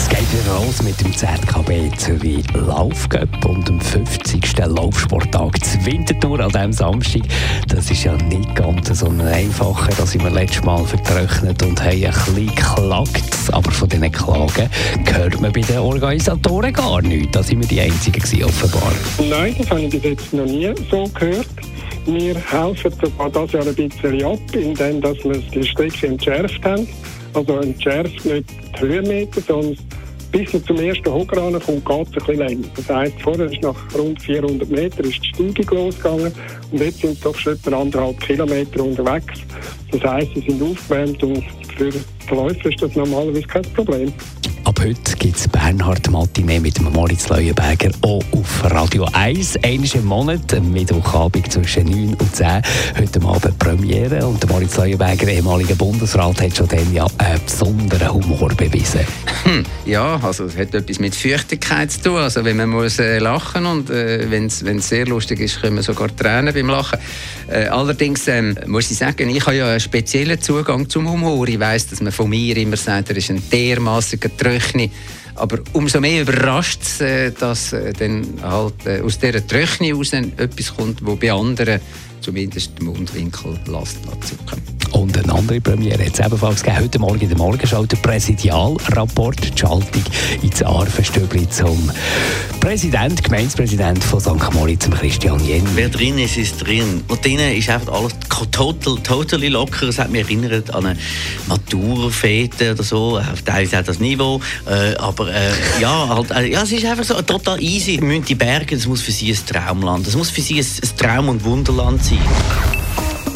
Es geht wieder los mit dem ZKB Zürich Laufcup und dem 50. Laufsporttag zu Winterthur an diesem Samstag. Das ist ja nicht ganz so ein einfacher. Da sind wir letztes Mal vertrocknet und haben ein bisschen geklagt. Aber von diesen Klagen hört man bei den Organisatoren gar nichts. Da sind wir die Einzigen gewesen, offenbar. Nein, das habe ich bis jetzt noch nie so gehört. Wir helfen das Jahr ein bisschen ab, indem wir die Strecke entschärft haben. Also entschärft nicht die Höhenmeter, sondern bis wir zum ersten Hocker kommt, geht es ein bisschen länger. Das heisst, vorher ist nach rund 400 Metern ist die Steigung losgegangen und jetzt sind es doch schon etwa anderthalb Kilometer unterwegs. Das heisst, sie sind aufgewärmt und für die Läufer ist das normalerweise kein Problem. Heute gibt es Bernhard Matinee mit dem Moritz Leuenberger auch auf Radio 1. Einmal im Monat, Mittwochabend zwischen 9 und 10. Heute Abend Premiere. Und der Moritz Leuenberger, ehemaliger Bundesrat, hat schon dann ja einen besonderen Humor bewiesen. Hm, ja, also es hat etwas mit Fürchtigkeit zu tun. Also wenn man muss äh, lachen und äh, wenn es sehr lustig ist, können wir sogar Tränen beim Lachen. Äh, allerdings ähm, muss ich sagen, ich habe ja einen speziellen Zugang zum Humor. Ich weiß, dass man von mir immer sagt, er ist ein dermaßiger Tröchni. Aber umso mehr überrascht es, äh, dass äh, dann halt äh, aus dieser Tröchni heraus etwas kommt, wo bei anderen zumindest den Mundwinkel lässt zucken. Und eine andere Premiere hat es ebenfalls gegeben. Heute Morgen in der Morgenschau der Präsidialrapport, die Schaltung ins Arfenstübli zum Präsident, Gemeindepräsident von St. Moritz, Christian Jen. Wer drin ist, ist drin. Und drinnen ist einfach alles total, totally locker. Es hat mich erinnert an eine Maturfete oder so. Auf teilweise auch das Niveau. Äh, aber äh, ja, halt, äh, ja, es ist einfach so total easy. Die Berge, das muss für sie ein Traumland. Das muss für sie ein, ein Traum- und Wunderland sein.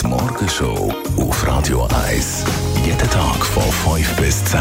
Die Morgenshow auf Radio 1. Jeden Tag von 5 bis 10.